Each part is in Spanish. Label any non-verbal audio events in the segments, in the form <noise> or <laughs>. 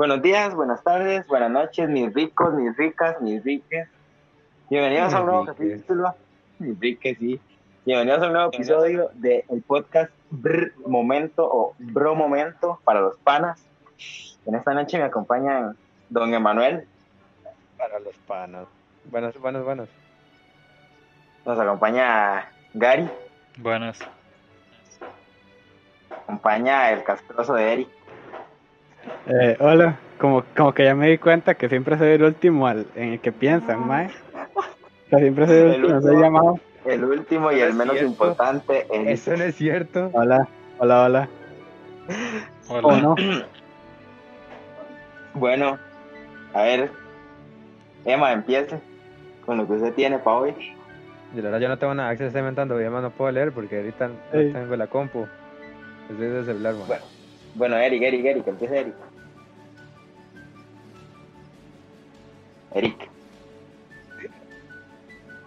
Buenos días, buenas tardes, buenas noches, mis ricos, mis ricas, mis riques. Bienvenidos a un nuevo capítulo. Mis riques, sí. Bienvenidos a un nuevo episodio del podcast Brr Momento o Bro Momento para los panas. En esta noche me acompañan don Emanuel. Para los panas. Buenas, buenas, buenas. Nos acompaña Gary. Buenas. Acompaña el castroso de Eric. Eh, hola, como, como que ya me di cuenta que siempre soy el último al, en el que piensan, mae. O sea, siempre soy el, El último, soy llamado. El último y No el menos cierto. importante. Eso no es cierto. Hola, hola, hola. Hola. ¿O no? <clears throat> Bueno, a ver, Emma, empiece con lo que usted tiene para hoy. La verdad yo no tengo nada, Axel está inventando, y además no puedo leer porque ahorita no Sí. tengo la compu. Estoy de celular, man. Bueno. Bueno, Eric, Eric, Eric, empiece Eric. Eric.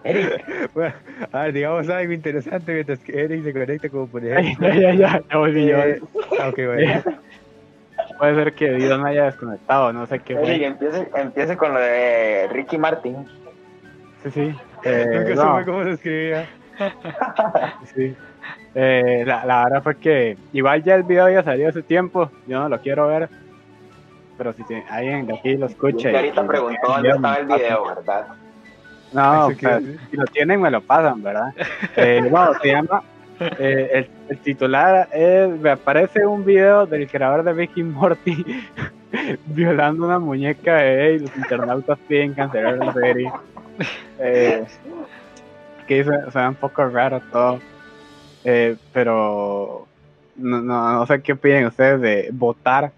Eric. <laughs> Bueno, a ver, digamos algo interesante mientras que Eric se conecta como por Ay, ejemplo. <laughs> ya, ya, ya, ya volví yo. eh, ah, ok, bueno. Puede ser que Dios me haya desconectado, no sé qué Eric, fue. empiece, empiece con lo de Ricky Martin. Sí, sí. Eh, Nunca no, supe cómo se escribía. <laughs> sí. Eh, la, la verdad fue que igual ya el video ya salió hace tiempo, yo no lo quiero ver. Pero si te- alguien de aquí lo escucha. Y ahorita preguntó dónde estaba el video, ¿verdad? No, pero si lo tienen me lo pasan, ¿verdad? <laughs> Eh, bueno, se llama, eh, el, el titular es, me aparece un video del creador de Ricky Morty <laughs> violando una muñeca de él y los internautas piden cancelar la serie. Eh, que se, se ve un poco raro todo, Eh, pero no, no, no sé qué opinan ustedes de votar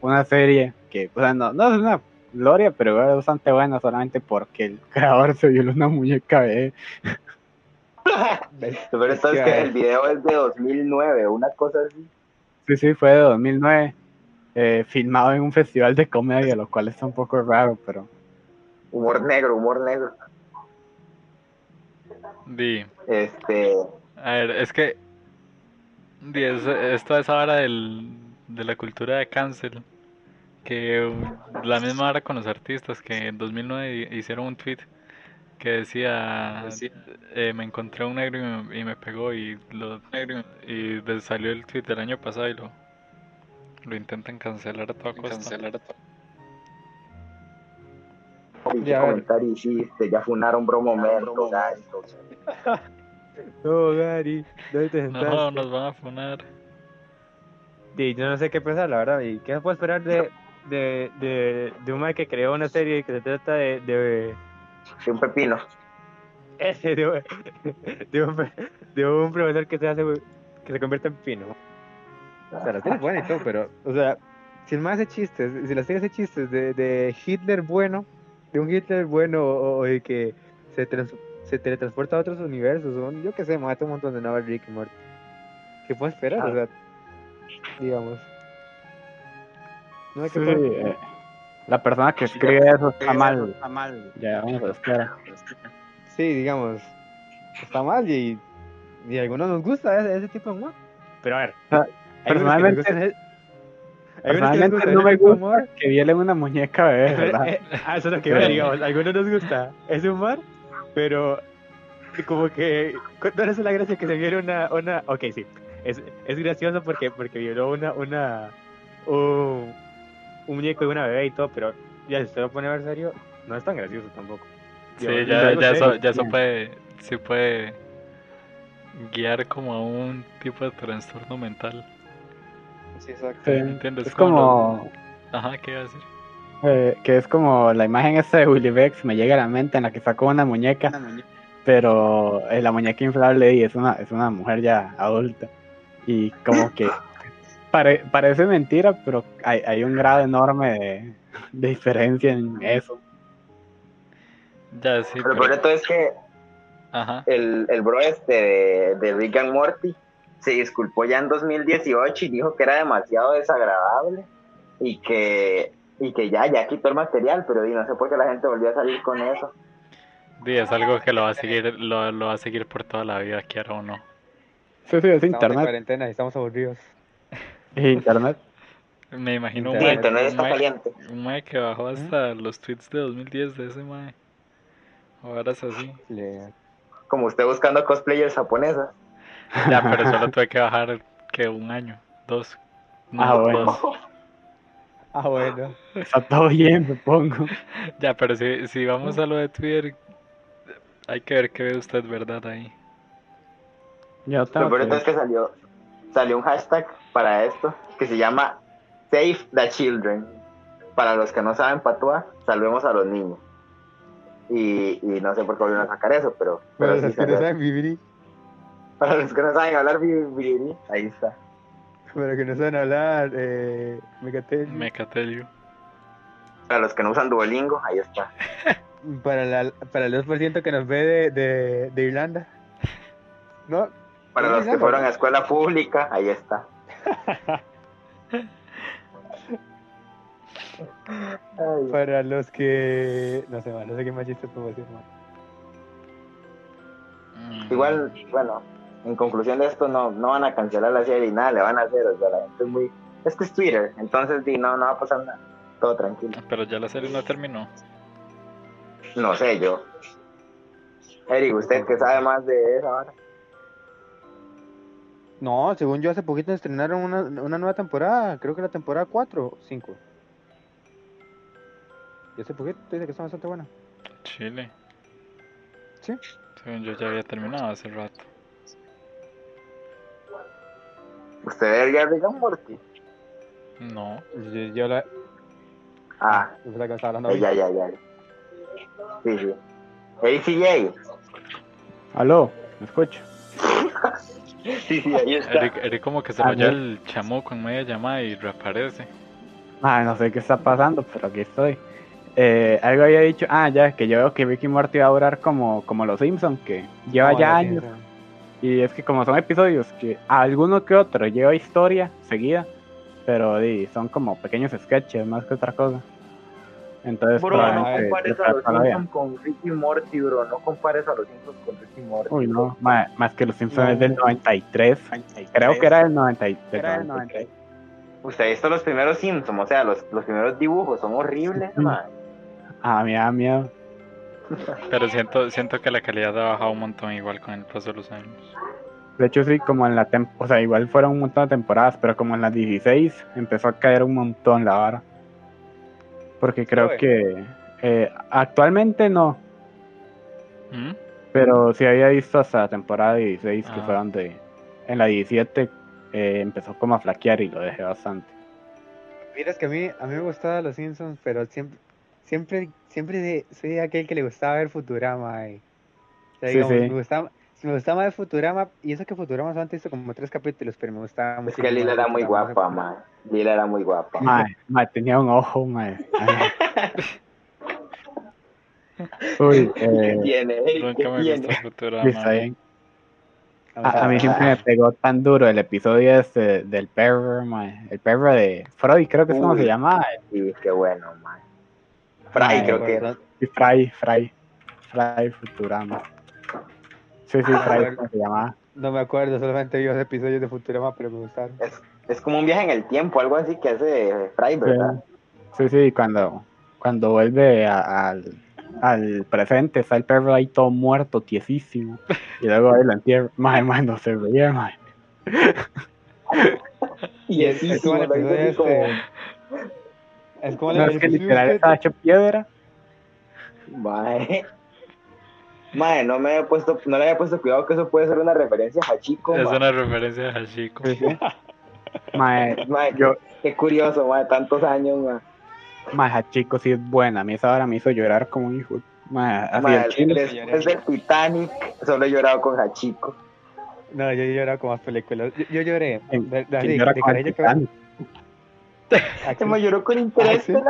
una serie que, o sea, no, no es una gloria, pero es bastante buena solamente porque el <laughs> creador se violó una muñeca de. <laughs> Pero esto es que el video es de 2009, una cosa así. Sí, sí, fue de 2009, eh, filmado en un festival de comedia, lo cual está un poco raro, pero Humor negro, humor negro. Di, Este, a ver, es que di, es, es toda esa vara del, de la cultura de cancel. Que la misma vara con los artistas que en 2009 hi- hicieron un tweet que decía, eh, me encontré un negro y me, y me pegó y lo y de- salió el tweet del año pasado y lo, lo intentan cancelar a toda costa. Ya, a ver. comentario hiciste, ya funaron bro momento. No, Gary, ¿dónde te sentaste? No, nos van a funar. Sí, yo no sé qué pensar, la verdad. ¿Y qué se puede esperar de, de, de, de un man que creó una serie que se trata de, de, Sí, un pepino. <laughs> ese, de, de, un, de un profesor que se hace que se convierte en pino? O sea, la serie es buena y todo, pero, o sea, si el man hace chistes, si la serie hace chistes de, de Hitler bueno, de un Hitler bueno o, o de que se, trans- se teletransporta a otros universos, yo qué sé, mata un montón de nuevas Rick y Morty. ¿Qué puedo esperar? Ah. O sea, digamos. No hay que sí, eh, la persona que escribe eso está mal. Ya vamos a esperar. Sí, digamos, está mal y, y a algunos nos gusta ese, ese tipo de humor. Pero a ver, Ah, que personalmente- gustan que Personalmente no ese me gusta humor. que violen una muñeca bebé, ¿verdad? eh, ah, eso es lo que digamos. A algunos nos gusta ese humor, pero como que. ¿Cuál es la gracia que se viole una. una ok, sí. Es, es gracioso porque, porque violó una. una un, un muñeco de una bebé y todo, pero ya si usted lo pone a ver serio, no es tan gracioso tampoco. Sí, ya, ya eso, ya eso puede, sí puede guiar como a un tipo de trastorno mental. Sí, exacto. Sí. Es Como como Ajá, ¿qué iba a decir? Eh, que es como la imagen esta de Willy Bex me llega a la mente en la que sacó una muñeca, pero eh, la muñeca inflable y es una es una mujer ya adulta y como que <laughs> pare- parece mentira, pero hay, hay un grado enorme de, de diferencia en eso. Ya, sí, Pero pero... por esto es que Ajá. el, el bro este de, de Rick and Morty se disculpó ya en 2018 y dijo que era demasiado desagradable y que, y que ya, ya quitó el material, pero di, no sé por qué la gente volvió a salir con eso. Di, es algo que lo va a seguir, lo, lo va a seguir por toda la vida, quiera o no. Sí, sí, es Estamos en internet. cuarentena y estamos aburridos. Es internet. Me imagino un Sí, mae, internet un está mae- caliente. un mae que bajó hasta los tweets de 2010 de ese mae. Ahora es así. Como usted buscando cosplayers japonesas. Ya, pero solo tuve que bajar que un año, dos. No, Ah, bueno. dos. <laughs> Ah, bueno. Está todo bien, supongo. <laughs> Ya, pero si, si vamos a lo de Twitter, hay que ver qué ve usted, ¿verdad? Ahí. Yo Lo peor es que salió, salió un hashtag para esto que se llama Save the Children. Para los que no saben patua, salvemos a los niños. Y, y no sé por qué volvieron a sacar eso, pero, pero Para sí los que no saben vivir, Para los que no saben hablar biribiri, ahí está. Para que no saben hablar, eh, Megatel. Mecatelio. Para los que no usan Duolingo, ahí está. <laughs> Para, la, para el 2% que nos ve de, de, de Irlanda. ¿No? Para los que fueron a escuela pública, ahí está. <laughs> Para los que. No sé, man, no sé qué más chiste puedo decir, man. Mm, Igual, bueno, en conclusión de esto, no, no van a cancelar la serie y nada le van a hacer. O sea, la gente es muy. Es que es Twitter, entonces di, no, no va a pasar nada. Todo tranquilo. Pero ya la serie no terminó. No sé, yo. Eric, usted que sabe más de esa hora. No, según yo, hace poquito estrenaron una, una nueva temporada. Creo que la temporada 4 o 5. Y hace poquito dice que está bastante buena. Chile. Sí. Según yo ya había terminado hace rato. ¿Usted vería Rick and Morty? No. Yo, yo la. Ah, yo la que estaba hablando eh, ya, ya, ya. Sí, sí. ACJ. Aló, ¿me escucho? <laughs> Sí, sí, ahí está. Eric, Eric como que se Ah, lo no. el chamuco en media llamada y reaparece. Ah, no sé qué está pasando, pero aquí estoy. Eh, algo había dicho, ah, ya, que yo veo que Ricky Morty va a durar como, como los Simpsons, que lleva No, ya años. Y es que como son episodios que alguno que otro lleva historia seguida, pero di, son como pequeños sketches más que otra cosa. Entonces, Bro, no compares a los. Simpsons con Ricky Morty, bro. No compares a los Simpsons con Ricky Morty. Uy, no, ma- más que los Simpsons No. es del 93. Creo que era del 93. Era del 93. Usted ha visto los primeros Simpsons, o sea, los, los primeros dibujos son horribles, man. Ah, me da miedo. Pero siento, siento que la calidad ha bajado un montón igual con el paso de los años. De hecho, sí, como en la o sea, igual fueron un montón de temporadas, pero como en las 16 empezó a caer un montón la vara. Porque creo que eh, actualmente no, ¿Mm? pero sí había visto hasta la temporada 16 que Ah. fue donde en la 17 eh, empezó como a flaquear y lo dejé bastante. Miras que a mí, a mí me gustaban los Simpsons, pero siempre, siempre, siempre de- soy aquel que le gustaba ver Futurama. eh. O sea, Sí, digamos, sí. Me gustaba, si me gustaba más Futurama, y eso que Futurama solamente hizo como tres capítulos, pero me gustaba mucho. Es que Lila era muy guapa, man. Lila era muy guapa. Mae, mae, tenía un ojo, mae. <laughs> Uy, ¿Qué eh, tiene? Ey, ¿Qué Nunca me tiene? gustó Futurama. sí, está bien. A, a mí siempre me pegó tan duro el episodio este del perro, mae. El perro de Freud, creo que es como se llama. Sí, qué bueno, man. Fry, Ay, creo que era. Sí, Fry, Fry. Fry Futurama. Sí, sí, Ah, Fry, bueno. ¿cómo se llama? No me acuerdo, solamente vi los episodios de Futurama, pero me gustaron. Es, es como un viaje en el tiempo, algo así que hace Fry, ¿verdad? Sí, sí, cuando, cuando vuelve a- al, al presente, está el perro ahí todo muerto, tiesísimo. Y luego ahí lo entierra. Mae, mae, no se veía, mae. <laughs> Y es, es como el episodio como- este. Es como No, es que literal estaba hecho piedra. Mae. Mae, no me había puesto, no le había puesto cuidado que eso puede ser una referencia a Hachiko. Es mae. una referencia a sí. Mae, Mae, yo, Qué curioso, mae, tantos años, mae. mae, chico, sí es buena. A mí esa hora me hizo llorar como un hijo. Mae, así Mae, el chile. después del Titanic, solo he llorado con Hachiko. No, yo lloraba con más películas. Yo, yo lloré. De, de, ¿Quién de- llora de <laughs> Se me lloró con interés, ¿sí? mae.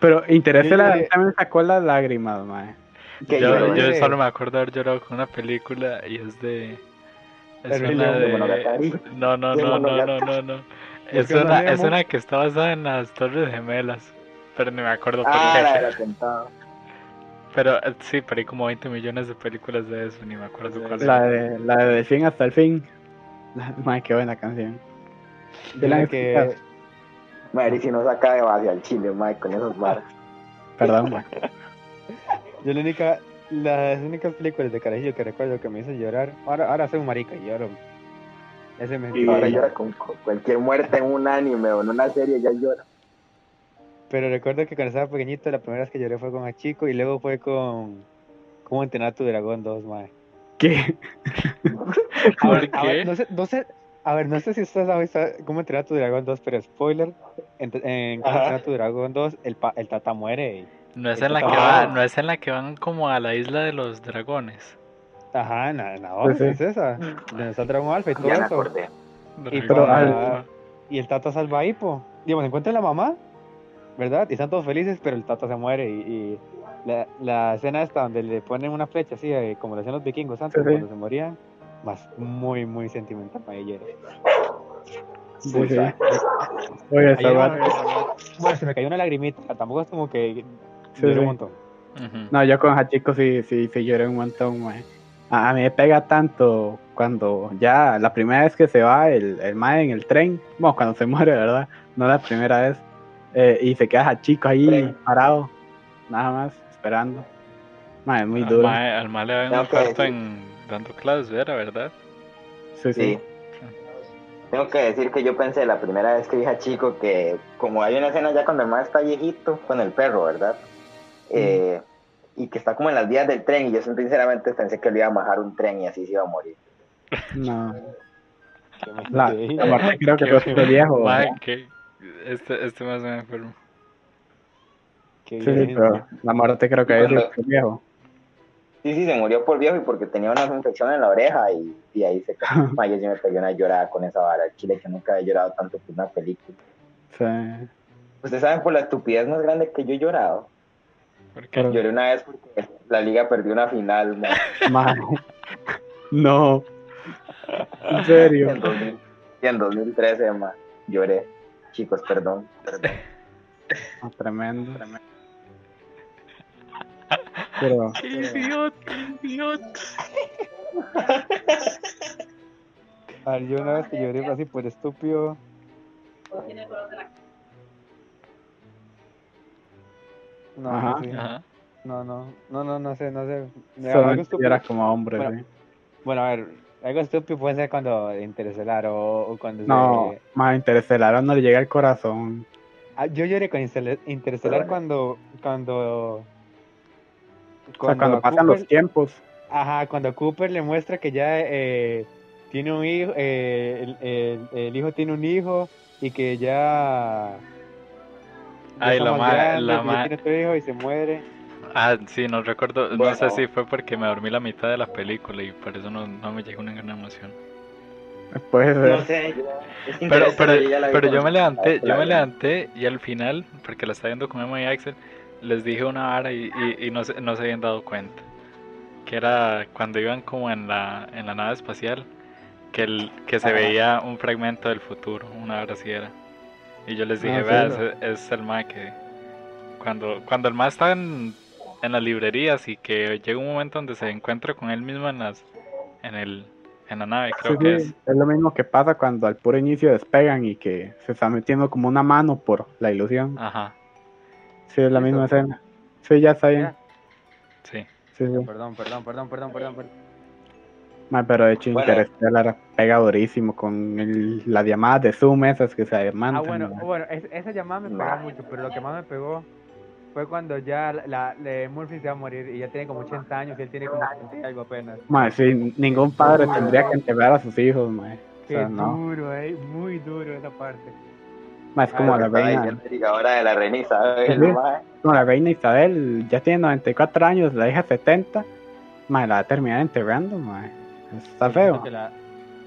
Pero Interestelar lloré. también sacó las lágrimas, mae. Yo, solo me acuerdo de haber llorado con una película y es de. Es El una de de. No, no, De no, no, no, no, no. Es una, es una que está basada en las Torres Gemelas. Pero no me acuerdo por Ah, qué. la. Pero eh, sí, pero hay como 20 millones de películas de eso, ni me acuerdo cuál es. La de, la de Del fin hasta el fin. La- <laughs> Mae, qué buena canción. Yo la que, Madre, si no saca de base al chile, mae, con esos bares. <laughs> Perdón, <laughs> mae. Yo la única, las únicas películas de carajillo que recuerdo que me hizo llorar, ahora, ahora soy un marica y lloro. Ese me Y ahora llora con con cualquier muerte en un anime o en una serie, ya llora. Pero recuerdo que cuando estaba pequeñito, la primera vez que lloré fue con el chico y luego fue con cómo entrenar a tu dragón 2, mae. ¿Qué? <laughs> ¿Por qué? ver, no sé, no sé, a ver, no sé si ustedes han visto cómo entrenar a tu dragón 2, pero spoiler, en, en cómo entrenar a tu dragón 2, el, pa- el tata muere. y- No es en la que va, no es en la que van como a la isla de los dragones. Ajá, nada, nada, Pues sí. es esa. Donde está el dragón alfa y todo Ya eso. Y, pero al- y el tata salva a Hippo. Digamos, encuentra a la mamá, ¿verdad? Y están todos felices, pero el tata se muere. Y, y la, la escena esta donde le ponen una flecha así, eh, como lo hacían los vikingos antes, Sí, sí. cuando se morían, más muy, muy sentimental para ella. Sí, Uy, sí. Oye, esa Bueno, se me cayó una lagrimita, tampoco es como que Sí, lloré sí. un montón. Ujú. No, yo con Hachiko sí, sí, sí lloré un montón, mae. A, a mí me pega tanto cuando ya la primera vez que se va el, el mae en el tren, bueno, cuando se <laughs> muere, ¿verdad? No la primera vez. eh, y se queda Hachiko ahí Tren. parado, nada más, esperando. Mae, es muy Al duro. mae, al mae le Tengo que muerto decir- en dando clases, era verdad. Sí, sí. Sí. Tengo que decir que yo pensé la primera vez que vi a Chico que, como hay una escena ya cuando el mar está viejito con el perro, ¿verdad? Eh, y que está como en las vías del tren, y yo sinceramente pensé que le iba a bajar un tren y así se iba a morir. No. Que La, muerte creo que de viejo. Mae, ¿verdad? que este, este más me enfermo. que Sí, pero la muerte creo que es Cuando- de viejo. Sí, sí, se murió por viejo y porque tenía una infección en la oreja y, y ahí se cayó. <laughs> Yo sí me pegué una llorada con esa vara. Chile que nunca he llorado tanto por una película. Sí. Ustedes saben por la estupidez más grande que yo he llorado. Porque Pero- Lloré una vez porque la liga perdió una final, ma. <laughs> Mae. No. En serio. En, 2000 y en 2013, ma. Lloré. Chicos, perdón. perdón. Oh, tremendo. Pero, <laughs> ¡Qué idiota, idiota! A ver, yo una vez que lloré así por estúpido. No, Ajá. sí. Ajá. no, no, no, no, no sé, no sé. Mira, como hombre, Bueno, sí. Bueno, a ver, algo estúpido puede ser cuando Interestelar o, o cuando No, se... más Interestelar no le llega al corazón. Ah, yo lloré con Interestelar Pero cuando... Cuando... O sea, cuando pasan Cooper- los tiempos. Ajá, cuando Cooper le muestra que ya eh, tiene un hijo, eh, el, el- el hijo tiene un hijo y que ya... ya Ay, la más ma- grande, la que ya ma- tiene otro hijo y se muere. Ah, sí, no recuerdo, no sé si fue porque me dormí la mitad de la película y por eso no, no me llegó una gran emoción. Puede ser. No sé. es Pero, pero, pero yo me levanté, yo me levanté y al final, porque la estaba viendo con Emma y Axel, les dije una vara y, y, y no, se, no se habían dado cuenta. Que era cuando iban como en la, en la nave espacial, que, el, que se Ajá. veía un fragmento del futuro, una hora así era. Y yo les dije, Ah, vea, sí, ese es el ma que... Cuando, cuando el ma está en, en las librerías y que llega un momento donde se encuentra con él mismo en las en el en la nave, creo Sí, que sí, es. es lo mismo que pasa cuando al puro inicio despegan y que se está metiendo como una mano por la ilusión. Ajá, Sí, es la misma escena. Sí, ya está bien. Sí. Sí, sí. Perdón, perdón, perdón, perdón, perdón. perdón. Ma, pero de hecho Bueno. Interstellar pega durísimo con el- las llamadas de Zoom esas que se Ah, mandan. bueno, ma. bueno, es- esa llamada me pegó mucho, pero lo que más me pegó fue cuando ya la, la- Murphy se va a morir y ya tiene como 80 años y él tiene como 70 y algo apenas. Ma, sí, ningún padre tendría que enterrar a sus hijos, ma. O Qué sea, no. duro, eh, muy duro esa parte. Ma, es como Ah, la reina, ahora de la reina Isabel, Sí. como la reina Isabel, ya tiene 94 años, la hija 70, ma, la va a terminar enterrando, ma. Está Sí, feo. Siento que, la,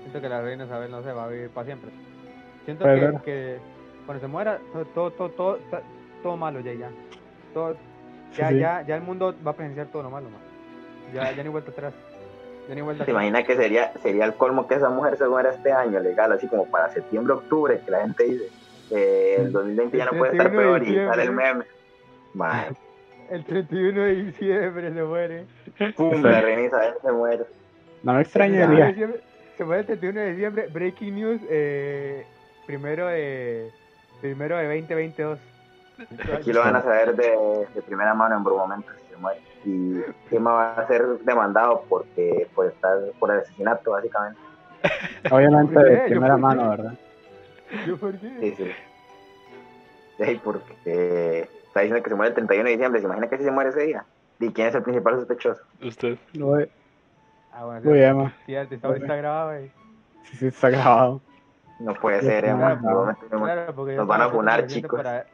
siento que la reina Isabel no se va a vivir para siempre. Siento Puede que, cuando se muera, todo, todo, todo, todo, está- todo malo ya, ya. Todo, ya, sí. ya, ya el mundo va a presenciar todo lo malo, man. Ya, ya ni vuelta atrás. Ya ni vuelta ¿Te imaginas que sería, sería el colmo que esa mujer se muera este año, legal, así como para septiembre, octubre, que la gente dice, eh, el 2020 ya no El puede estar 31 de peor y sale el diciembre. meme. Mae, <laughs> El 31 de diciembre se muere. pum, la reina se muere. No me El 31 de extrañaría. Se muere el 31 de diciembre. Breaking news. Eh, primero, eh, Primero de 2022. Aquí lo van a saber de, de primera mano en un momento si se muere. Y Emma va a ser demandado porque por estar por el asesinato, básicamente. Obviamente ¿Por de ¿Yo primera por mano, ¿verdad? ¿Yo por qué? Sí, sí. Sí, porque eh, está diciendo que se muere el 31 de diciembre. ¿Se imagina que si se muere ese día? ¿Y quién es el principal sospechoso? Usted. Uy, Ah, bueno, sí, está, está grabado, güey. sí, sí, está grabado. No puede ser, Emma. claro. Porque Nos van a funar, chicos. Para,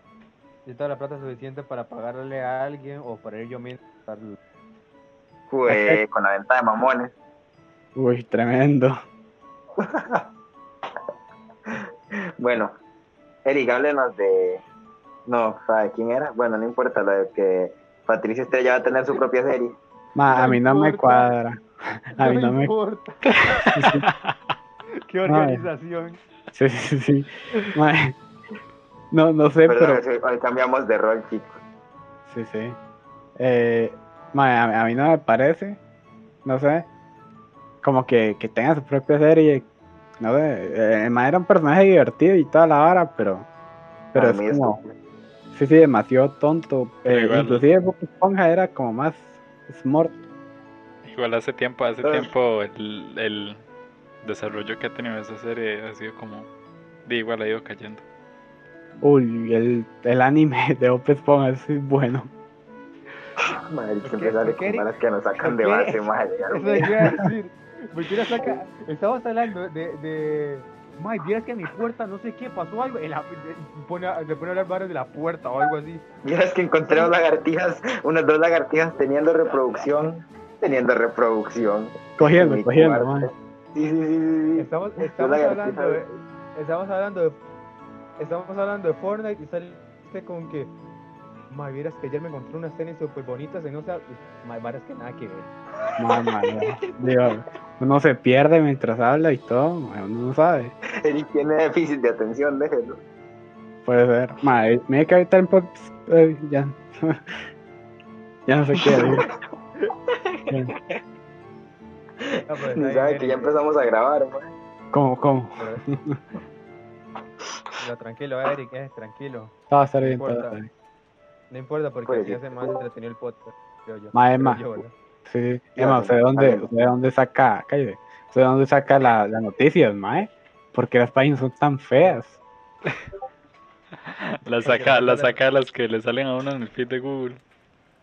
yo tengo la plata suficiente para pagarle a alguien o para ir yo mismo. a estar- Fue con la venta de mamones. Uy, tremendo. <laughs> Bueno, Eric, háblenos de. No, ¿sabe quién era? Bueno, no importa, lo de que Patricia Estrella va a tener su propia serie. Ma, No a mí no me cuadra. <laughs> A mí no me. importa. <laughs> <laughs> Qué organización. Sí, sí, sí. Ma, No, no sé, Perdón, pero. hoy- hoy cambiamos de rol, chicos. Sí, sí. Eh, ma, a, a mí no me parece, no sé, como que, que tenga su propia serie. No sé, eh, el ma era un personaje divertido y toda la vara, pero, pero es como, estúpido. sí, sí, demasiado tonto. Pero Eh, igual- inclusive Bob Esponja era como más smart. Igual hace tiempo, hace Ah. tiempo el, el desarrollo que ha tenido esa serie ha sido como... de igual ha ido cayendo. Uy, el, el anime <laughs> de Bob Esponja es bueno. Madre, ¿Por siempre sale ¿Por qué, con que nos sacan de base, madre. <laughs> Eso es lo que iba a decir. La saca. Estamos hablando de. de May, vieras que en mi puerta no sé qué pasó algo. La, de- pone, a- le pone a hablar varios de la puerta o algo así. Vieras que encontré dos lagartijas, unas dos lagartijas teniendo reproducción, teniendo reproducción. en Cogiendo, cogiendo, cuarto. ma. Sí, sí, sí, sí. Estamos, estamos hablando de. Estamos hablando de. Estamos hablando de Fortnite y sale este con que. May, vieras que ayer me encontré unas tenis súper bonitas y no sé. May, varas que nada que ver. No. Uno se pierde mientras habla y todo, uno no sabe. <laughs> Eric tiene déficit de atención, déjelo. Puede ser. Madre, que ahorita el podcast. ay, ya. <laughs> ya no sé qué decir. <laughs> Ni sabe bien, que ya empezamos a grabar, man. ¿Cómo, cómo? pero- tranquilo, Eric, eh, tranquilo. Todo va a estar No todo importa. bien. No importa porque Pues así sí. hace más entretenido el podcast, creo yo. Yo, ¿verdad? Sí. Emma, ya, ¿usted de está dónde, de dónde saca, cállate, dónde saca la- las noticias, mae? Porque las páginas son tan feas. <laughs> La saca, la saca las que le salen a uno en el feed de Google.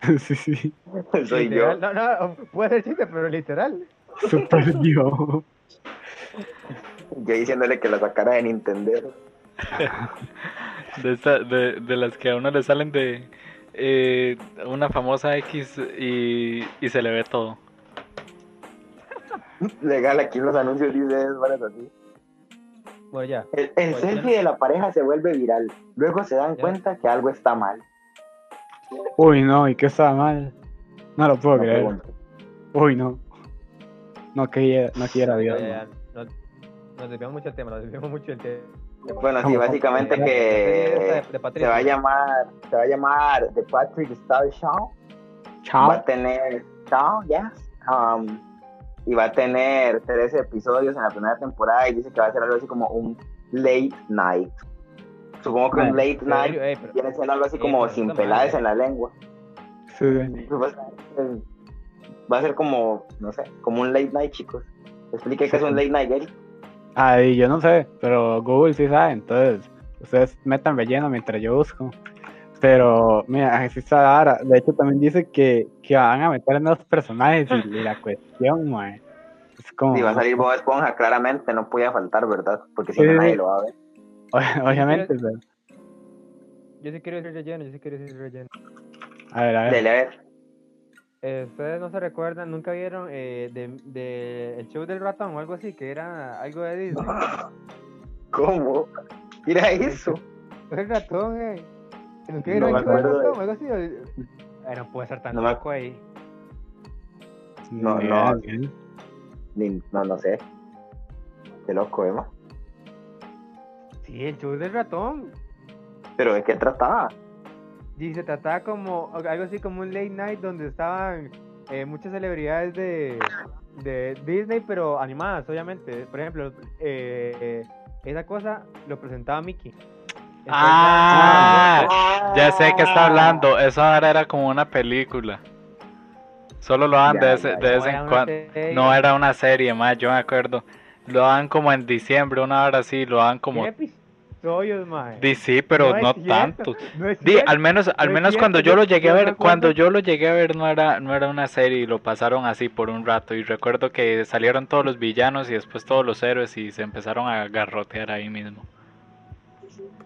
<laughs> sí, sí. <laughs> Soy yo. No, no, puede ser chiste, pero literal. Super yo. Yo diciéndole que la sacara de Nintendo. De, esta, de, de las que a uno le salen de eh, una famosa X y, y se le ve todo. Legal, aquí en los anuncios dice es así. Bueno, ya. El, el selfie de la pareja se vuelve viral. Luego se dan Ya. cuenta que algo está mal. Uy, no, ¿y qué estaba mal? No lo puedo No creer. pregunto. Uy, no. No quiera, no quiera Dios. no. Nos desviamos mucho del tema, nos desviamos mucho del tema. Bueno, sí, básicamente que de- de se va a llamar, se va a llamar The Patrick Star Show. Va Chao. a tener Show, yes. Um, y va a tener 13 episodios en la primera temporada y dice que va a ser algo así como un late night. Supongo que un late night eh, pero- viene siendo algo así como pero sin pelades en la lengua. Sí, sí. Va a ser- va a ser como, no sé, como un late night, chicos. Explique qué es un late night, Eric. Ay, yo no sé, pero Google sí sabe, entonces ustedes metan relleno mientras yo busco. Pero, mira, así está ahora. De hecho, también dice que, que van a meter nuevos personajes y, y la cuestión, mae, es como... Si va a salir Bob Esponja, claramente no podía faltar, ¿verdad? Porque si Sí, no sí. nadie lo va a ver. Obviamente, pero... Yo sí quiero decir relleno, yo sí quiero decir relleno. A ver, a ver. Dele, a ver. Eh, Ustedes no se recuerdan, nunca vieron eh, de, de el show del ratón o algo así, que era algo de Disney. <laughs> ¿Cómo? Mira <laughs> eso. El ratón, eh. ¿Nunca No vieron me el show del acuerdo de- ratón o algo así? Eh, no puede ser tan No me- loco ahí. No, no. No, no sé. Qué loco, Emma. Sí, el show del ratón. ¿Pero de qué trataba? Y se trataba como algo así como un late night donde estaban eh, muchas celebridades de, de Disney, pero animadas, obviamente. Por ejemplo, eh, esa cosa lo presentaba Mickey. Ah, Ah. ya sé que está hablando. Eso ahora era como una película. Solo lo dan de, ese- ya, de vez en cuando. No era una serie más, yo me acuerdo. Lo dan como en diciembre, una hora así, lo dan como... ¿Qué episodios, mae? Di, sí, pero No tanto. No Di, al menos, al menos cuando yo lo llegué a ver, cuando yo lo llegué a ver no era, no era una serie y lo pasaron así por un rato. Y recuerdo que salieron todos los villanos y después todos los héroes y se empezaron a garrotear ahí mismo.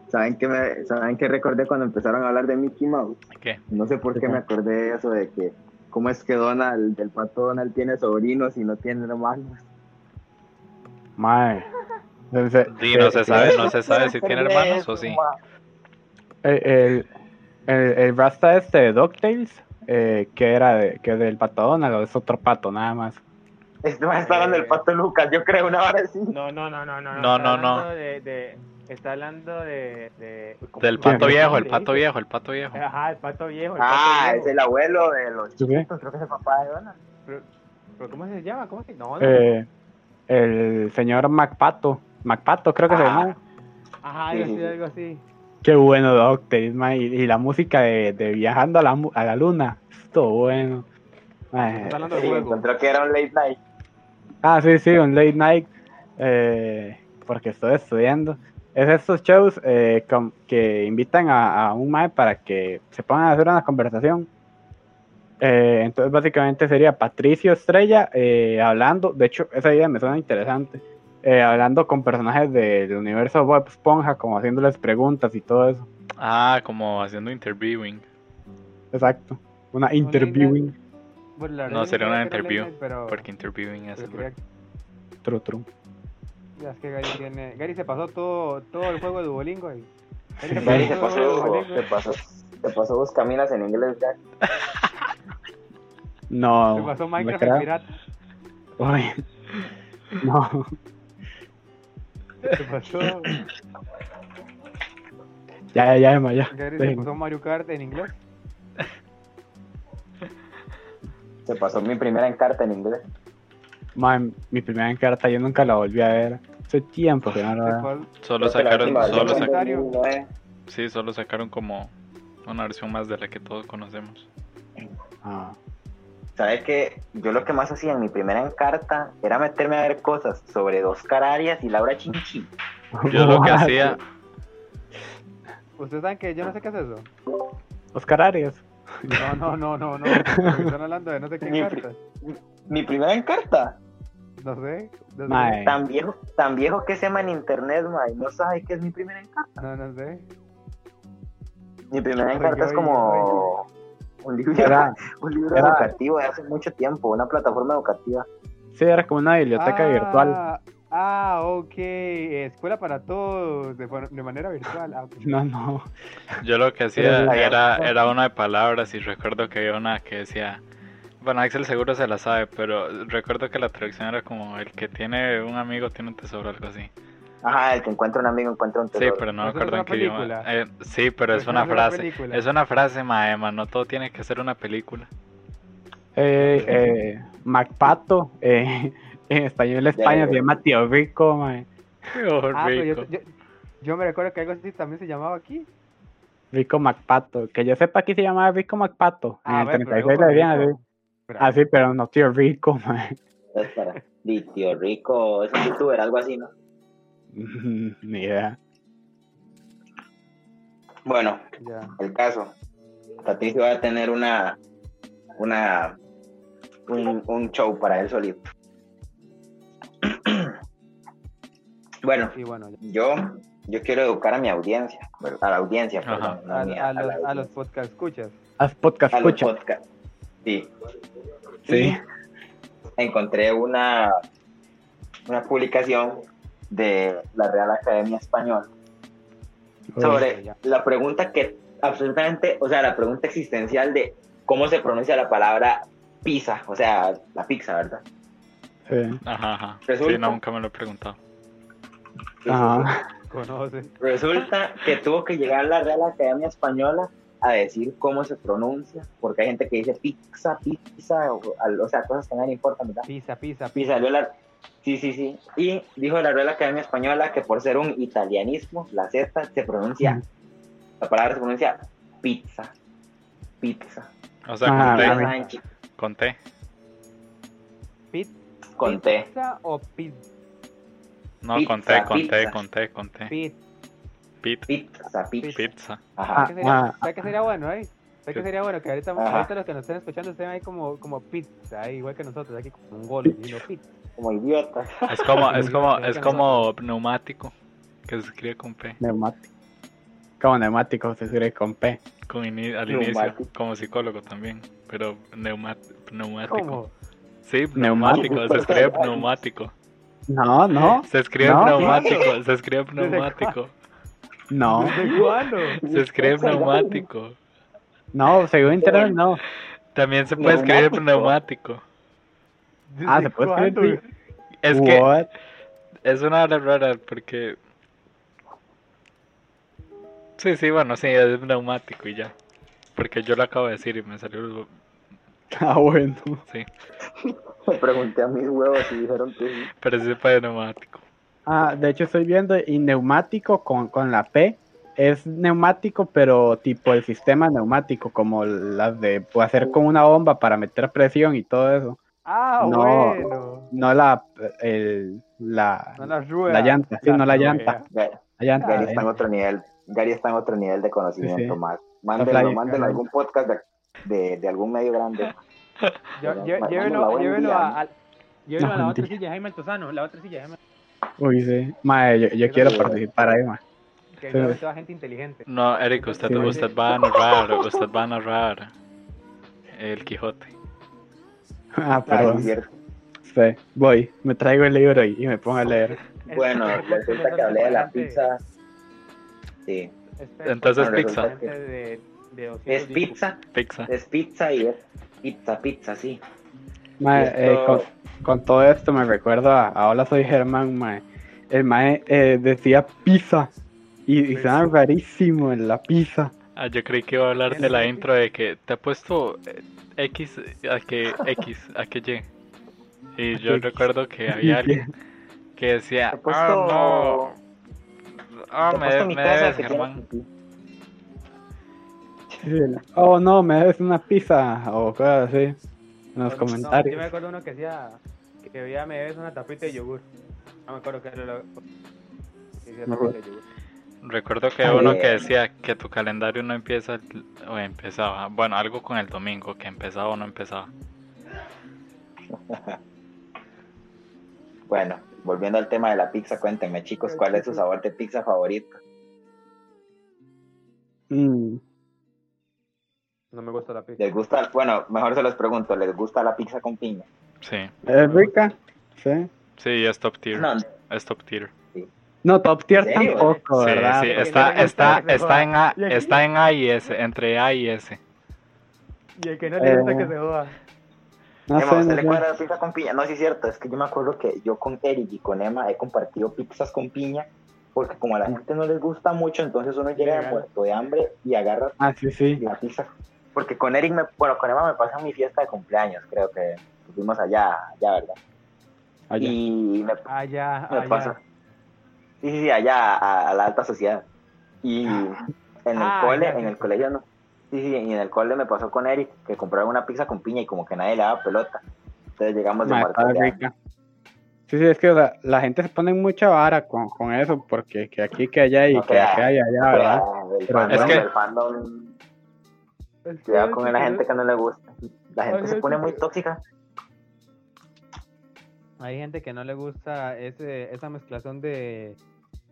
¿Saben qué, me, ¿Saben qué recordé cuando empezaron a hablar de Mickey Mouse? ¿Qué? No sé por qué me acordé de eso, de que cómo es que Donald, el pato Donald tiene sobrinos y no tiene hermanos. Mae. Entonces, Di, no eh, se sabe, no se sabe si tiene hermanos o sí. El, el, el, Rasta este de DuckTales, eh, que era de, que es del pato Donald o es otro pato nada más. Este va a estar hablando del pato Lucas, yo creo, una hora así. No, no, no, no, no. No, está no, no. De, de- está hablando de. de ¿cómo- Del pato viejo, el pato viejo, el pato viejo. Ajá, el pato viejo. El Ah, pato es viejo. el abuelo de los ¿Sí? chiquitos, creo que es el papá de Donald. Pero, pero ¿cómo se llama? ¿Cómo se No, no. Eh, el señor MacPato. MacPato creo que se Ah. llama. Ajá, sí, yo sí, sí, sí. algo así. Qué bueno mae. Y, y la música de, de Viajando a la, mu- a la Luna. Esto bueno. Del Sí, encontró que era un late night. Ah, sí, sí, un late night. eh, porque estoy estudiando. Es estos shows eh, que invitan a, a un mae para que se pongan a hacer una conversación. Eh, entonces, básicamente sería Patricio Estrella eh, hablando. De hecho, esa idea me suena interesante. Eh, hablando con personajes del universo Bob Esponja, como haciéndoles preguntas y todo eso. Ah, como haciendo interviewing. Exacto. Una interviewing. Bueno, la No, sería una interview, Pero, Porque interviewing es el quería-. True, true. ya es que Gary tiene. Gary se pasó todo, todo el juego de Duolingo ahí. Gary se pasó, Duolingo. se pasó, se pasó dos caminas en inglés ya. No. Se pasó Minecraft pirata. Uy. No. Se pasó. Ya, ya, ya, Emma, ya. Gary se pasó Mario Kart en inglés. Se pasó mi primera encarta en inglés. Man, mi primera encarta yo nunca la volví a ver. Hace tiempo que no la veo. Solo sacaron, solo sacaron, fue en 2009. sí, solo sacaron como una versión más de la que todos conocemos. Ah. ¿Sabes que Yo lo que más hacía en mi primera encarta era meterme a ver cosas sobre Oscar Arias y Laura Chinchi. Yo lo que hacía, ¿Ustedes saben que yo no sé qué es eso? Oscar Arias. No, no, no, no, no. Están hablando de no sé qué cartas. Mi primera encarta. No sé. No sé. Tan viejo, tan viejo que se llama en internet, mae. No sabes qué es mi primera encarta. No, no sé. Mi primera encarta es como <laughs> un libro, Era, un libro era- educativo de hace mucho tiempo, una plataforma educativa. sí, era como una biblioteca ah, virtual. Ah, ok. Escuela para todos de, manera virtual. Ah. <laughs> No, no. yo lo que hacía era, era una de palabras y recuerdo que había una que decía, bueno, Axel seguro se la sabe, pero recuerdo que la traducción era como el que tiene un amigo tiene un tesoro, algo así. Ajá, el que encuentra un amigo encuentra un Sí, tesoro. pero no me acuerdo en qué idioma. Eh, sí, pero es una frase. Es una frase, maema, no todo tiene que ser una película. Eh, eh, Macpato. Eh, en español España se llama Tío Rico, mae. Ah, pero yo, rico. yo, yo me recuerdo que algo así también se llamaba aquí. Rico Macpato. Que yo sepa aquí se llamaba Rico Macpato. Ah, en el pero 36 yo le conozco. así. Pero- Ah, sí, pero no Tío Rico, mae. Es para Di, tío rico, es un youtuber, algo así, ¿no? <laughs> Ni idea. Bueno, Ya. el caso. Patricio va a tener una, una, un, un show para él solito. <clears throat> bueno, Y bueno, ya. yo, yo quiero educar a mi audiencia, a la audiencia, perdón, no a, a mí, a a la los, a los podcast escuchas. Podcast, A los escucha. podcasts. Sí. Sí. Y encontré una, una publicación de la Real Academia Española sobre la pregunta que absolutamente, o sea, la pregunta existencial de cómo se pronuncia la palabra pizza, o sea, la pizza, ¿verdad? Sí. Ajá, ajá. Sí, Resulta- nunca me lo he preguntado. Ajá. Conoces. Resulta que tuvo que llegar la Real Academia Española a decir cómo se pronuncia, porque hay gente que dice pizza, pizza, o, sea, cosas que a nadie le importan, ¿verdad? Y pisa. salió la, Sí, sí, sí. Y dijo la Real Academia Española que por ser un italianismo, la Z se pronuncia, la palabra se pronuncia pizza. Pizza. O sea, Ah, con T. Pizza Con T. Pit, Con T. pizza o pit, No, con Pizza, T, con T, pizza. con T, con T. pit. Pit, Pizza, pizza. pizza. Ajá. ¿Sabes qué sería, ah. ¿sabes qué sería bueno, eh? ¿Sabes qué sería bueno? Que ahorita, ahorita los que nos estén escuchando estén ahí como, como pizza, ahí, igual que nosotros, aquí como un gol, y no pizza. Como idiota. Es como, es como, es como pneumático. Que se escribe con P. Neumático. Como neumático se escribe con P. Con ini- al inicio. Como psicólogo también. Pero neuma- pneumático. ¿Cómo? Sí, Neumático. pneumático. Se escribe <laughs> pneumático. No, no, Se escribe No. pneumático. Se escribe pneumático. no. Se escribe pneumático. no, según internet no. También se puede escribir Neumático. Ah, ¿Desde se puede cuándo? escribir. Es que What? es una hora rara porque. Sí, sí, bueno, sí, es pneumático y ya. Porque yo lo acabo de decir y me salió. <laughs> Ah, bueno. Sí, <laughs> Me pregunté a mis huevos y dijeron que sí. pero sí para pneumático. Ah, de hecho estoy viendo y neumático con, con la P es neumático, pero tipo el sistema neumático, como las de hacer con una bomba para meter presión y todo eso. Ah, No. bueno. No la, el, la, No la rueda. la llanta, sí, no la llanta. Gary, La llanta. Gary la está en otro nivel. Gary está en otro nivel de conocimiento Sí, sí. más. Mándenlo, mándenlo a algún podcast de, de, de algún medio grande. <laughs> Yo- Llévelo, mándalo a a, llévelo a la No, otra silla, Jaime Altozano, la otra silla, Jaime. Uy, sí. Mae, yo, yo quiero participar ahí, mae. Que Sí. toda gente inteligente. No, Eric, usted, Sí. usted va a narrar, usted va a narrar el Quijote. Ah, Ah, perdón. Sí, voy, me traigo el libro y, y me pongo a leer. Bueno, resulta que hablé de la pizza. Sí. Entonces, Bueno, pizza. resulta que de- de 200 Es pizza, Pizza. es pizza y es pizza, pizza, sí. Mae, Y eh, con, con todo esto me recuerdo a, a Hola Soy Germán, mae. El mae eh, decía pizza y, y suena rarísimo en la pizza. Ah, yo creí que iba a hablar de la intro de que te ha puesto eh, X a que <laughs> X a que Y. Y yo X. recuerdo que <laughs> había alguien que decía, puesto, ah, no, ah, te he me, me debes, que Germán. <laughs> Oh no, me debes una pizza o cosas así. En los No, yo me comentarios. acuerdo uno que decía que había me debes una tapita de yogur. No me acuerdo qué era lo que decía No tapita de yogur. Recuerdo que Ah, uno que decía que tu calendario no empieza o empezaba, bueno, algo con el domingo, que empezaba o no empezaba. <laughs> Bueno, volviendo al tema de la pizza, cuéntenme chicos, ¿cuál es su sabor de pizza favorito? Mm, No me gusta la pizza. ¿Les gusta? Bueno, mejor se los pregunto, ¿les gusta la pizza con piña? Sí, ¿Es rica? Sí. sí, es top tier, No, es top tier. No, top tier tampoco, Sí, ¿verdad? sí, está, está, está en A, está en A y S, entre A y S. Y el que no le gusta Eh, que se joda. No Emma, sé, ¿usted no le sé. cuadra la pizza con piña? No, sí es cierto, es que yo me acuerdo que yo con Eric y con Emma he compartido pizzas con piña, porque como a la gente no les gusta mucho, entonces uno llega Legal. muerto de hambre y agarra Ah, sí, sí. la pizza. Porque con Eric, me, bueno, con Emma me pasó en mi fiesta de cumpleaños, creo que fuimos allá, allá, ¿verdad? Allá. Y me, Allá, me allá. pasó. Sí, sí, sí, allá a, a la alta sociedad. Y en el Ah, cole, ya, en el colegio no. Sí, sí, y en el cole me pasó con Eric que compraron una pizza con piña y como que nadie le daba pelota. Entonces llegamos de rica. Sí, sí, es que o sea, la gente se pone mucha vara con, con eso, porque que aquí, que allá y No que acá y allá, ¿verdad? El Pero fandom, es que- el fandom, Es que cuidado con la gente que no le gusta. La gente se pone muy tóxica. Hay gente que no le gusta ese, esa mezclación de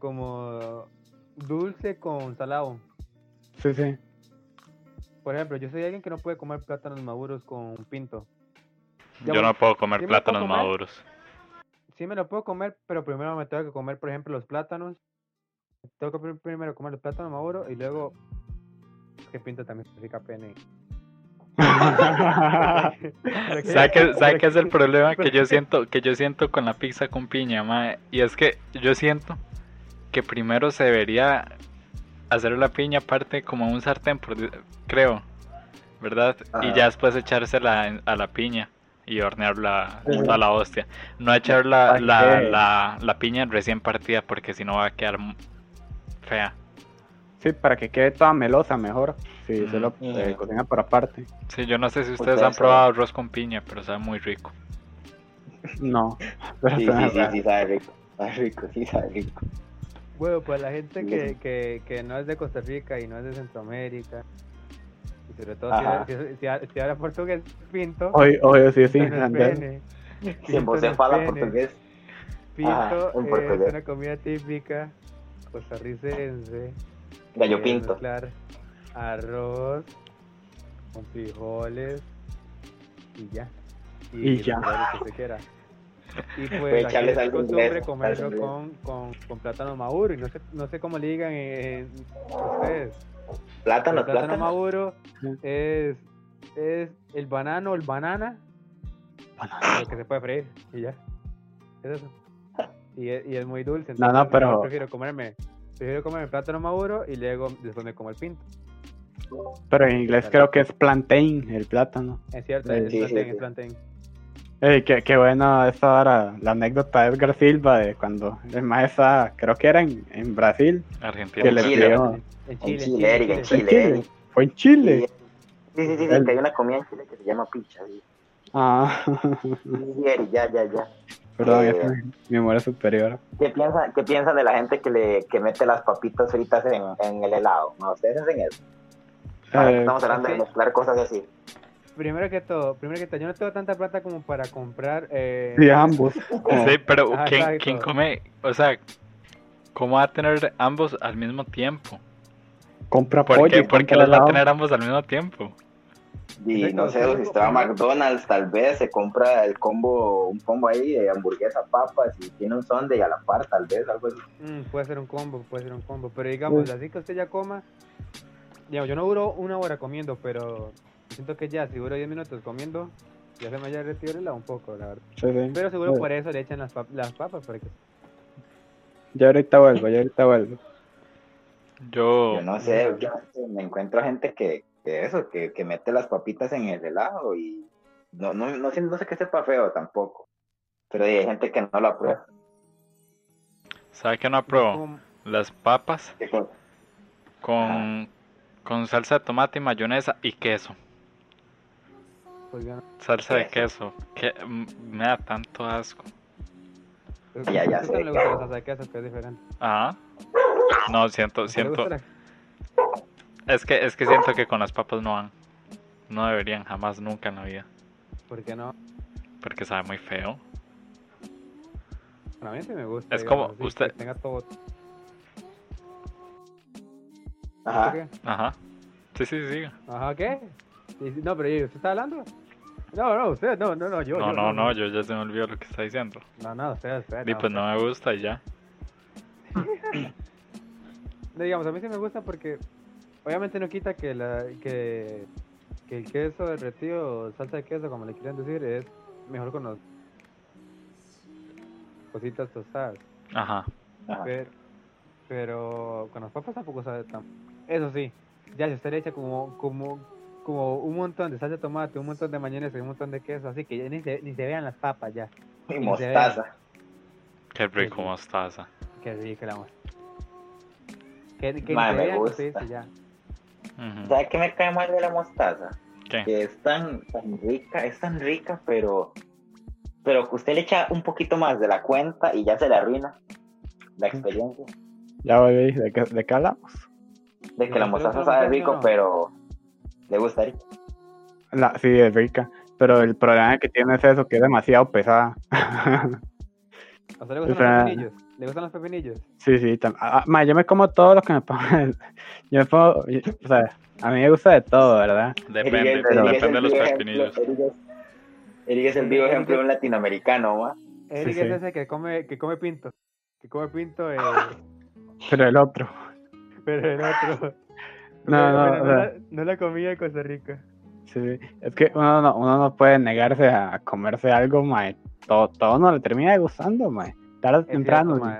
como dulce con salado. Sí, sí. Por ejemplo, yo soy alguien que no puede comer plátanos maduros con pinto. Yo no puedo comer ¿sí me puedo plátanos comer? maduros. Sí me lo puedo comer, pero primero me tengo que comer, por ejemplo, los plátanos. Tengo que prim- primero comer los plátanos maduros y luego que pinto también significa pene. <laughs> ¿Sabe qué, sabe qué es el problema que yo siento que yo siento con la pizza con piña, mae? Y es que yo siento que primero se debería hacer la piña aparte como un sartén, por creo, ¿verdad? Y ya después echársela a la piña. y hornearla a la hostia. No echar la, ¿Para la, la, la piña recién partida porque si no va a quedar fea. Sí, para que quede toda melosa mejor. Sí, Ujú. se lo eh, cocina por aparte. Sí, yo no sé si ustedes han probado arroz con piña, pero sabe muy rico. No. Pero Sí, sí, sí, sí, sabe rico. Sabe rico, sí, sabe rico. Bueno, pues la gente que, que, que no es de Costa Rica y no es de Centroamérica, y sobre todo Ajá. si, si, si, si habla portugués, pinto. Oye, oye, sí, sí. Si en se pene. portugués. Pinto en es una comida típica costarricense. Gallo pinto. arroz con frijoles y ya. Y ya. que usted quiera. Y <laughs> pues aquí es costumbre comerlo con, con, con plátano maduro y no sé, no sé cómo le digan en ustedes. Plátano, plátano plátano. maduro es, es el banano, el banana, lo que se puede freír y ya. Es eso. Y es, y es muy dulce. No, no, pero- prefiero comerme, prefiero comerme plátano maduro y luego después me como el pinto. Pero en inglés creo que es plantain, el plátano. Es cierto, Sí, es sí, plantain, sí. es plantain. Ey, qué, qué bueno esa ahora, la anécdota de Edgar Silva de cuando el maestro, creo que era en, en Brasil, Argentina. que le Chile, pidió. En En Chile, en ¿En Chile. Chile? Erika. Fue en Chile. Sí, sí, sí, sí, El- que hay una comida en Chile que se llama picha. Sí, Ah, ya, ya, ya. perdón, Eh, es mi, memoria superior. ¿Qué piensan, ¿Qué piensan de la gente que le que mete las papitas fritas en, en el helado? ¿No? ¿Ustedes hacen eso? Ahora que Eh, estamos hablando de mezclar cosas así. Primero que todo, primero que todo, yo no tengo tanta plata como para comprar. Eh, sí, ambos. <laughs> como- Sí, pero Ajá, ¿quién, quién come? O sea, ¿cómo va a tener ambos al mismo tiempo? compra ¿Por pollo. qué, ¿Por qué los va a tener ambos al mismo tiempo? Y no sé, sí, si usted va a como- McDonald's, tal vez se compra el combo, un combo ahí de hamburguesa, papas y tiene un sundae a la par, tal vez, algo así. Mm, puede ser un combo, puede ser un combo. Pero digamos, Mm. así que usted ya coma. Digamos, yo no duro una hora comiendo, pero siento que ya, si duro 10 minutos comiendo, ya se me haya retirado el helado un poco, la verdad. Sí, sí. Pero seguro por eso le echan las, pap- las papas, porque Ya ahorita vuelvo, ya ahorita vuelvo. Yo, Yo no sé, yo me encuentro gente que, que eso, que, que mete las papitas en el helado y no, no, no, sé, no sé que sepa feo tampoco. Pero hay gente que no lo aprueba. ¿sabe qué no apruebo? Las papas con, con salsa de tomate y mayonesa y queso. Pues, ya no- Salsa de Queso. Que mm, me da tanto asco. Ya, ya sé. no le gusta la salsa de queso, que es diferente. Ajá. No, siento, ¿Le siento. la- Es que, es que siento que con las papas no van. No deberían jamás, nunca en la vida. ¿Por qué no? Porque sabe muy feo. Bueno, a mí sí me gusta. Es como así, usted- Que tenga todo. Ajá. Ajá. Sí, sí, sí. Ajá, ¿qué? No, pero ¿y ¿usted está hablando? No, no, usted, no, no, no, yo. No, yo, no, no, yo ya se me olvidó lo que está diciendo. No, no, usted, usted. Y pues no me gusta y ya. <laughs> No, digamos, a mí sí me gusta porque obviamente no quita que la que, que el queso derretido o salsa de queso, como le quieran decir, es mejor con los cositas tostadas. Ajá. Ajá. Pero, pero con las papas tampoco sabe tan... Eso sí, ya si usted le echa como, como, como un montón de salsa de tomate, un montón de mayonesa y un montón de queso, así que ya ni se, ni se vean las papas ya. Y mostaza. Qué rico sí. mostaza. Que rica la muestra. Que, que ni Mae, se me gusta. ya. Ujú. ¿Sabes qué me cae mal de la mostaza? ¿Qué? Que es tan, tan rica, es tan rica, pero pero que usted le echa un poquito más de la cuenta y ya se le arruina la experiencia. Ya volví, ¿de qué, de qué hablamos? De que No, la mostaza sabe no. rico, pero le gustaría. La, sí, es rica. Pero el problema que tiene es eso, que es demasiado pesada. <laughs> ¿A usted le gustan O sea- los pepinillos? ¿Le gustan los pepinillos? sí, sí. ah, ma, yo me como todo lo que me pongan. Yo me pongo, yo- o sea, a mí me gusta de todo, ¿verdad? Depende, pero depende de el los vivo pepinillos. ejemplo- Eric es- el vivo ejemplo de un latinoamericano, ¿va? Eric sí. es ese que come, que come pinto. Que come pinto, eh, <laughs> Pero el otro. pero el otro. No, no, pero o sea- la, no la comida de Costa Rica. Sí. Es que uno no, uno no puede negarse a comerse algo, mae. Todo, todo no le termina gustando, mae. Tarde o temprano. cierto, mae.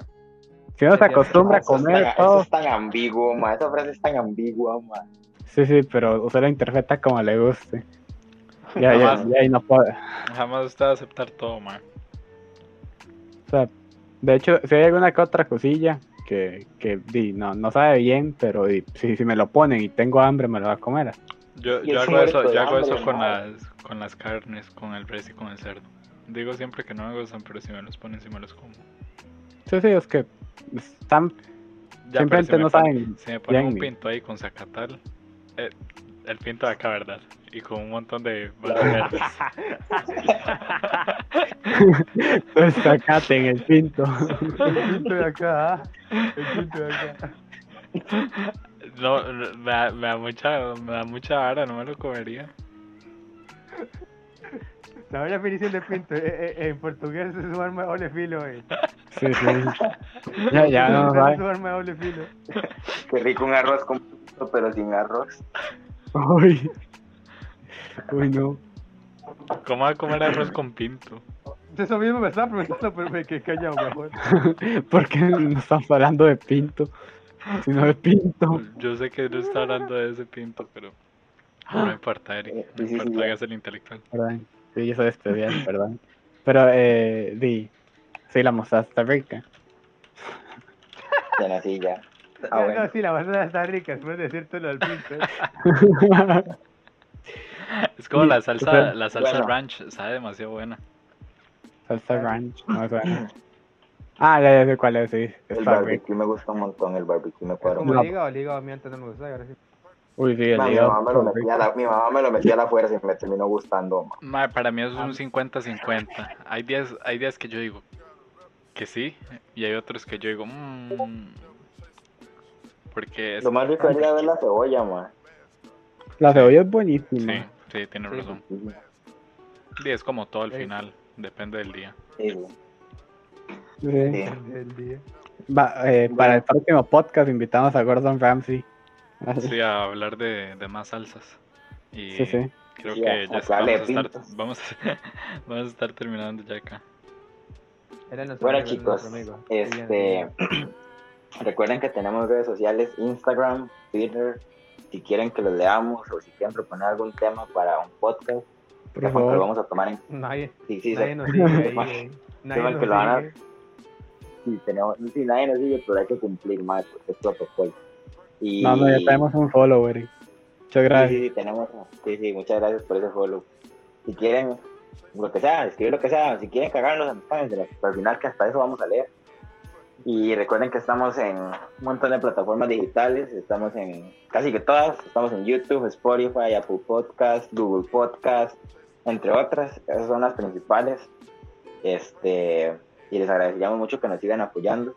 si uno se acostumbra a comer tan- todo. Eso es tan ambiguo, ma. Esa frase es tan ambigua, ma. Sí, sí, pero usted lo interpreta como le guste. Ya, ya, Jamás. ya, ahí no puede. Jamás usted va a aceptar todo, man. O sea, de hecho, si hay alguna que otra cosilla que, que di, no, no sabe bien, pero di, si, si me lo ponen y tengo hambre, me lo voy a comer. Yo, yo hago eso, yo hago hambre, eso con las, con las carnes, con el res y con el cerdo. Digo siempre que no me gustan, pero si me los ponen, si me los como. Sí, sí, es que están Ya, Simplemente si no ponen- saben Si me ponen bien un pinto ahí con zacatal, eh, el pinto de acá, ¿verdad? Y con un montón de balas verdes. <laughs> pues sacate en el pinto. El pinto de acá, ¿ah? El pinto de acá. No, no, me da, me da mucha, me da mucha vara, no me lo comería. ¿Sabes la definición de pinto? Eh, eh, en portugués es un arma de doble filo, eh. Sí, sí. Ya, ya no Es sabe. un arma de doble filo. Qué rico un arroz con pinto, pero sin arroz. Uy. Uy, no. ¿Cómo va a comer arroz con pinto? Eso mismo me estaba preguntando, pero me quedé callado mejor. ¿Por qué no estamos hablando de pinto? Sino de pinto. Yo sé que no está hablando de ese pinto, pero no importa, Eric. Eh, No importa, hagas el intelectual. Perdón. Sí, yo soy especial, perdón. Pero, eh, di. Sí, la mostaza está rica. En la silla. Ah, No, bueno. no, sí, la basura está rica, después de decirte lo del pinto. <laughs> Es como Sí, la salsa, total. la salsa Bueno. ranch, sabe demasiado buena. Salsa ranch, no suena. <laughs> Ah, ya, ya sé cuál es, sí. El Está rico. barbecue me gusta un montón, el barbecue me cuadra Como el el hígado a mí antes no me gustaba, ahora sí. Uy, sí, el Ma, mi, mamá me lo metía a rico. la, mi mamá me lo metía a la fuerza y me terminó gustando. Ma, para mí es un 50-50. Hay días, hay días que yo digo que sí, y hay otros que yo digo, mmm. Porque es. Lo más rico es ir a ver la cebolla, ma. La cebolla es Sí, buenísima. sí, tiene Sí. razón. Sí, Y es como todo al Ey. final, depende del día. sí, sí. Sí. Sí. El día. Va, eh, para el próximo podcast invitamos a Gordon Ramsay. Sí, a hablar de, de más salsas. Y Sí, sí. creo Sí, que ya vamos, a de estar, vamos, a- <laughs> vamos a estar terminando ya acá. Era Bueno, chicos, este, recuerden que tenemos redes sociales, Instagram, Twitter. Si quieren que los leamos o si quieren proponer algún tema para un podcast, Por lo favor. vamos a tomar en. Nadie, Sí, sí, nadie nos sigue ahí, <laughs> eh. Nadie Sepan nos que lo van a- sigue. Sí, tenemos, sí, nadie nos sigue, pero hay que cumplir más porque es protocolo. Y... No, no, ya tenemos un follower. Muchas gracias. sí, sí, tenemos. Sí, sí, muchas gracias por ese follow. Si quieren, lo que sea, escribir lo que sea. Si quieren cagarnos, al final que hasta eso vamos a leer. Y recuerden que estamos en un montón de plataformas digitales. Estamos en casi que todas. Estamos en YouTube, Spotify, Apple Podcast, Google Podcast, entre otras. Esas son las principales. Este, y les agradeceríamos mucho que nos sigan apoyando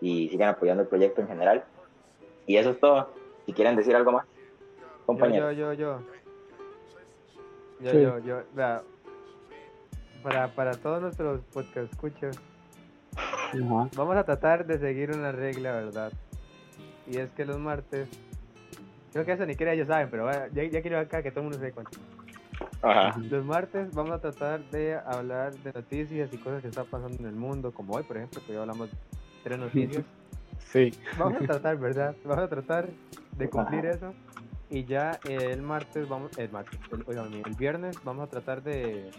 y sigan apoyando el proyecto en general. Y eso es todo. Si quieren decir algo más, Yo, compañeros. yo, yo, yo. Yo, Sí. yo, yo. Para, para todos nuestros podcast escuchas, Ajá. vamos a tratar de seguir una regla, ¿verdad? Y es que los martes, creo que eso ni siquiera ellos saben, pero bueno, ya, ya quiero acá que todo el mundo se dé cuenta. Ajá. Los martes vamos a tratar de hablar de noticias y cosas que están pasando en el mundo, como hoy, por ejemplo, que hoy hablamos de tres noticias. <laughs> Sí. Vamos a tratar, ¿verdad? Vamos a tratar de cumplir Ajá. eso. Y ya el martes vamos, el martes, el, oigan, el viernes vamos a tratar de...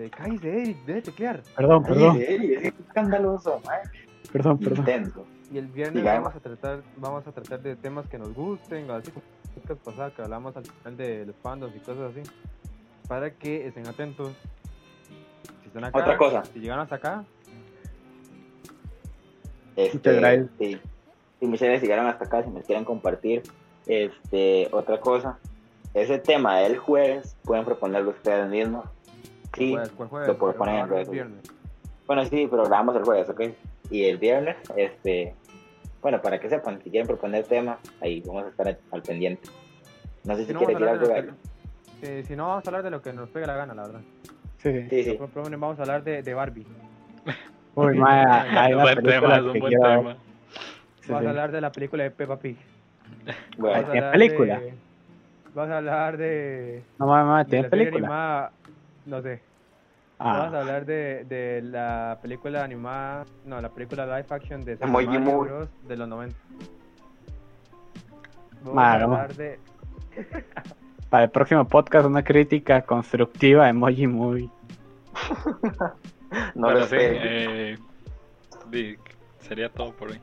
de cállese, Eric, debe teclear. Perdón, perdón, Ay, es escandaloso, perdón, perdón. intenso. Y el viernes vamos a tratar vamos a tratar de temas que nos gusten, así como pasado que hablamos al final de los fandoms y cosas así. Para que estén atentos. Si están acá, Otra cosa. si llegan hasta acá, Este. Sí. Si gracias llegaron hasta acá, si me quieren compartir. Este, otra cosa. Ese tema del jueves, pueden proponerlo ustedes mismos. Sí. ¿cuál, cuál jueves? lo puedo Pero poner redes viernes. Bueno, sí, pero grabamos el jueves, ¿ok? Y el viernes, este, bueno, para que sepan, si quieren proponer tema, ahí vamos a estar al pendiente. No sé si, Si no, quiere vamos a decir hablar algo. que- si, si no, vamos a hablar de lo que nos pega la gana, la verdad. Sí, sí. Sí, Vamos a hablar de, de Barbie. <laughs> Uy, mae, <laughs> hay una buen tema, es un buen quiero tema. Sí, Vamos sí. a hablar de la película de Peppa Pig. Bueno, Vamos a ¿Tiene hablar película? de- Vamos a hablar de. No, de ¿tiene película? animada, no sé. Vamos a Ah, hablar de, de la película animada. No, la película live action de Super Mario. Bros. de los 90. Vamos a hablar de. <laughs> para el próximo podcast una crítica constructiva de Emoji Movie. <laughs> No Pero lo sí, eh, sería todo por hoy.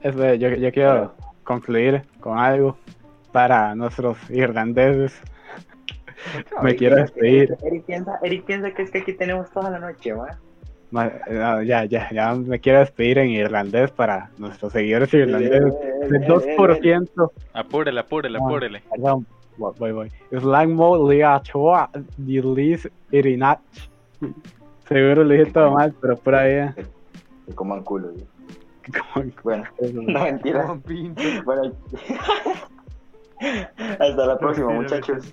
Eso, yo, yo quiero concluir con algo para nuestros irlandeses. Me quiero despedir. Eric piensa, Eric piensa que es que aquí tenemos toda la noche, ¿va? Ya, ya, ya me quiero despedir en irlandés para nuestros seguidores irlandeses. El 2%, Apúrele, apúrele, Ah. apúrele. perdón, voy, voy, voy. Slang mode lia choa dilis irinach. Seguro lo dije todo mal, pero por ahí. Que coman culo, como- Bueno, no mentiras. Bueno, <laughs> hasta la próxima, muchachos.